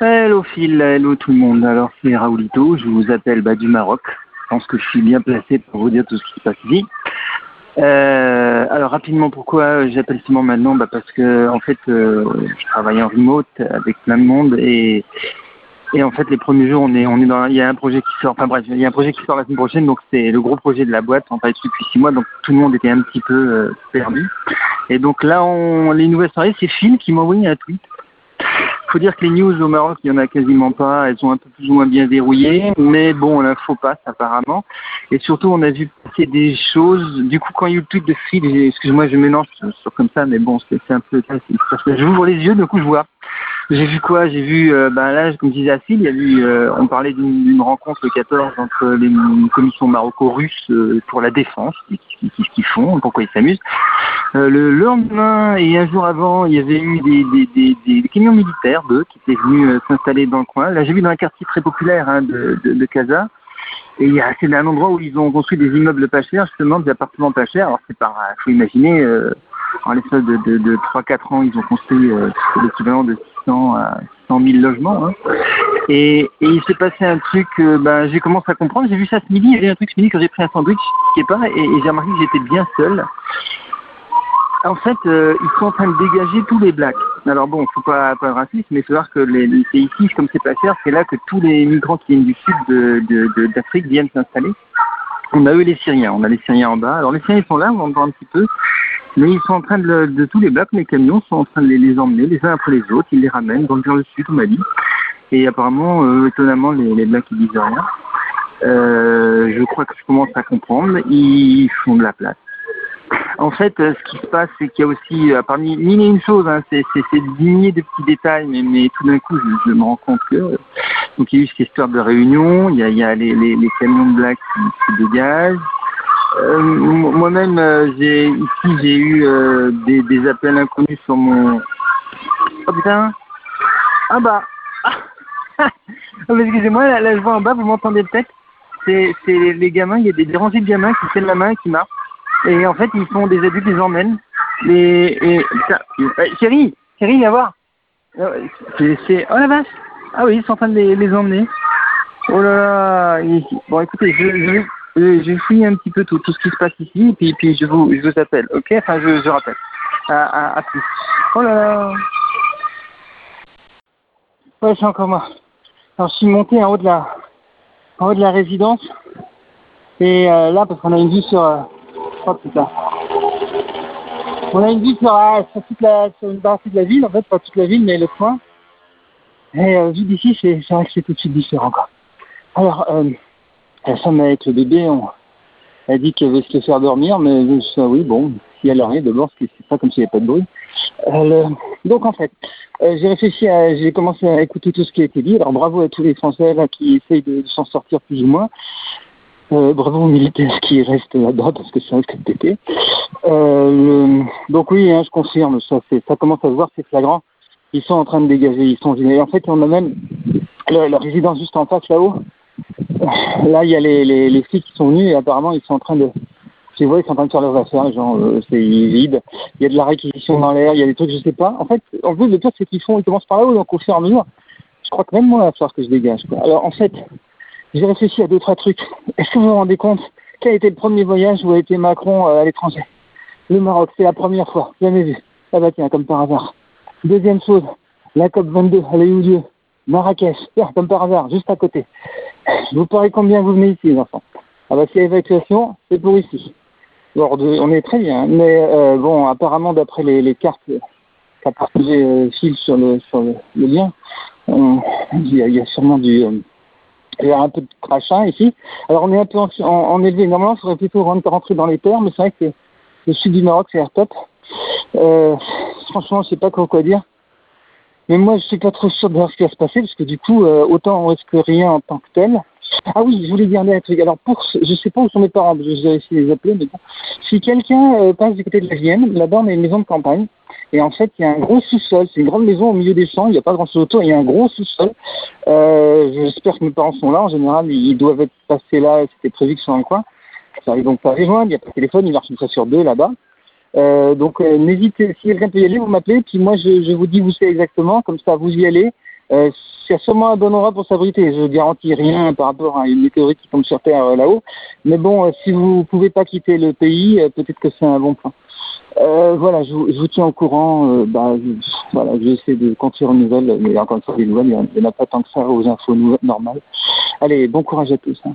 Hello Phil, hello tout le monde. Alors c'est Raoulito, je vous appelle bah, du Maroc. Je pense que je suis bien placé pour vous dire tout ce qui se passe ici. Euh, alors rapidement, pourquoi j'appelle Simon maintenant? Bah, Parce que en fait, euh, je travaille en remote avec plein de monde et, en fait les premiers jours, il y a un projet qui sort. Enfin bref, il y a un projet qui sort la semaine prochaine, donc c'est le gros projet de la boîte. On travaille depuis six mois, donc tout le monde était un petit peu euh, perdu. Et donc là, on, les nouvelles soirées, c'est Phil qui m'a envoyé un tweet faut dire que les news au Maroc, il n'y en a quasiment pas. Elles sont un peu plus ou moins bien verrouillées. Mais bon, l'info passe apparemment. Et surtout, on a vu passer des choses. Du coup, quand il y a eu le tweet de Phil, excuse-moi, je mélange sur comme ça, mais bon, c'est un peu... Je ouvre les yeux, du coup, je vois. J'ai vu quoi? J'ai vu, euh, ben là, comme disais à Phil, il y a eu, euh, on parlait d'une rencontre le 14 entre les commissions maroco-russes euh, pour la défense, qu'est-ce qu'ils font, pourquoi ils s'amusent. Euh, le lendemain et un jour avant, il y avait eu des, des, des, des camions militaires, d'eux, qui étaient venus s'installer dans le coin. Là, j'ai vu dans un quartier très populaire hein, de, de, de Casa. Et c'est un endroit où ils ont construit des immeubles pas chers, justement, des appartements pas chers. Alors, c'est par, faut imaginer, euh, en l'espace de, de, de 3-4 ans, ils ont construit euh, l'équivalent de 600 à 100 000 logements. Hein. Et, il s'est passé un truc, ben, j'ai commencé à comprendre. J'ai vu ça ce midi, il y avait un truc ce midi quand j'ai pris un sandwich, qui est pas, et, j'ai remarqué que j'étais bien seul. En fait, euh, ils sont en train de dégager tous les blacks. Alors bon, faut pas pas être raciste, mais faut voir que c'est ici, comme c'est pas cher, c'est là que tous les migrants qui viennent du sud de, d'Afrique de, viennent s'installer. On a eu les Syriens, on a les Syriens en bas. Alors les Syriens ils sont là, on entend un petit peu, mais ils sont en train de, de tous les blacks, les camions sont en train de les, emmener les uns après les autres, ils les ramènent dans vers le sud, on m'a dit. Et apparemment, euh, étonnamment, les, les blacks ils disent rien. Euh, je crois que je commence à comprendre. Ils font de la place en fait, euh, ce qui se passe, c'est qu'il y a aussi, parmi mille et une choses, hein, c'est milliers de petits détails, mais, tout d'un coup, je, me rends compte que donc il y a eu cette histoire de réunion, il y a, les, camions de qui, qui dégagent. Euh, Moi-même, euh, ici, j'ai eu euh, des, appels inconnus sur mon. Oh putain Ah bah ah, Excusez-moi, là, je vois en bas, vous m'entendez peut-être C'est les gamins, il y a des, des rangées de gamins qui tiennent la main et qui marchent. Et en fait, ils sont des adultes, ils emmènent. Et, et chérie, chérie, viens voir. C'est, oh la vache. Ah oui, ils sont en train de les, les emmener. Oh là là. Bon, écoutez, je, je, je, je fouille un petit peu tout, tout ce qui se passe ici, et puis, je vous, je vous appelle, ok? Enfin, je, je rappelle. À, à, à plus. Oh là là. Ouais, c'est encore moi. Alors, je suis monté en haut de la, en haut de la résidence. Et euh, là, parce qu'on a une vue sur, euh, Oh putain. On a une vue sur, euh, sur, toute la, sur une partie de la ville, en fait, pas toute la ville, mais le coin. Et euh, vu d'ici, c'est vrai que c'est tout de suite différent. Quoi. Alors, euh, la femme avec le bébé, on, elle dit qu'elle veut se faire dormir, mais euh, oui, bon, si elle a rien, d'abord, c'est pas comme s'il n'y avait pas de bruit. Euh, donc en fait, euh, j'ai réfléchi, j'ai commencé à écouter tout ce qui a été dit. Alors bravo à tous les Français qui essayent de, s'en sortir plus ou moins. Euh, bravo aux militaires qui restent là-bas parce que ça risque de péter. Euh, le... donc oui, hein, je confirme, ça, ça commence à se voir, c'est flagrant. Ils sont en train de dégager, ils sont et en fait on a même la résidence juste en face là-haut. Là il y a les, les, les flics qui sont venus et apparemment ils sont en train de je vois, ils sont en train de faire leurs affaires, genre, euh, c'est vide. Il y a de la réquisition dans l'air, il y a des trucs, je sais pas. En fait, en plus, le pire, c'est qu'ils font, ils commencent par là-haut, donc au fur et à mesure, je crois que même moi, il va falloir que je dégage, quoi. Alors, en fait, j'ai réfléchi à deux, trois trucs. Est-ce que vous vous rendez compte quel a été le premier voyage où a été Macron euh, à l'étranger? Le Maroc, c'est la première fois, jamais vu. Ah bah tiens, comme par hasard. Deuxième chose, la COP 22, elle a eu lieu. Marrakech, tiens, comme par hasard, juste à côté. Vous parlez combien vous venez ici, les enfants? Ah bah si l'évacuation, c'est pour ici. On est très bien, mais euh, bon, apparemment, d'après les, les cartes qu'a partagé euh, Phil sur le, sur le, lien, il, y a, y a sûrement du... Euh, il y a un peu de crachin ici. Alors on est un peu en, en, élevé. Normalement, il faudrait plutôt rentrer dans les terres, mais c'est vrai que le sud du Maroc, c'est top. Euh, franchement, je sais pas quoi, quoi dire. Mais moi, je suis pas trop sûr de voir ce qui va se passer, parce que du coup, euh, autant on risque rien en tant que tel. Ah oui, je voulais dire un truc. Alors, pour, je sais pas où sont mes parents, je vais essayer de les appeler, mais bon. Si quelqu'un euh, passe du côté de la Vienne, là-bas, on a une maison de campagne. Et en fait, il y a un gros sous-sol. C'est une grande maison au milieu des champs. Il n'y a pas grand-chose autour. Il y a un gros sous-sol. Euh, J'espère que mes parents sont là. En général, ils doivent être passés là. C'était prévu qu'ils soient dans le coin. Ça arrive donc pas à rejoindre. Il n'y a pas de téléphone. Il marche une sur deux là-bas. Euh, donc, euh, n'hésitez. Si quelqu'un peut y aller, vous m'appelez. Puis moi, je, je, vous dis où c'est exactement. Comme ça, vous y allez. Euh, c'est sûrement un bon endroit pour s'abriter. Je garantis rien par rapport à une météorite qui tombe sur Terre euh, là-haut. Mais bon, euh, si vous pouvez pas quitter le pays, euh, peut-être que c'est un bon point. Euh, voilà, je, vous- je vous tiens au courant. Bah, je, voilà, je vais essayer de construire une nouvelle, mais encore une fois, des nouvelles, il n'y en a pas tant que ça aux infos normales. Allez, bon courage à tous. hein.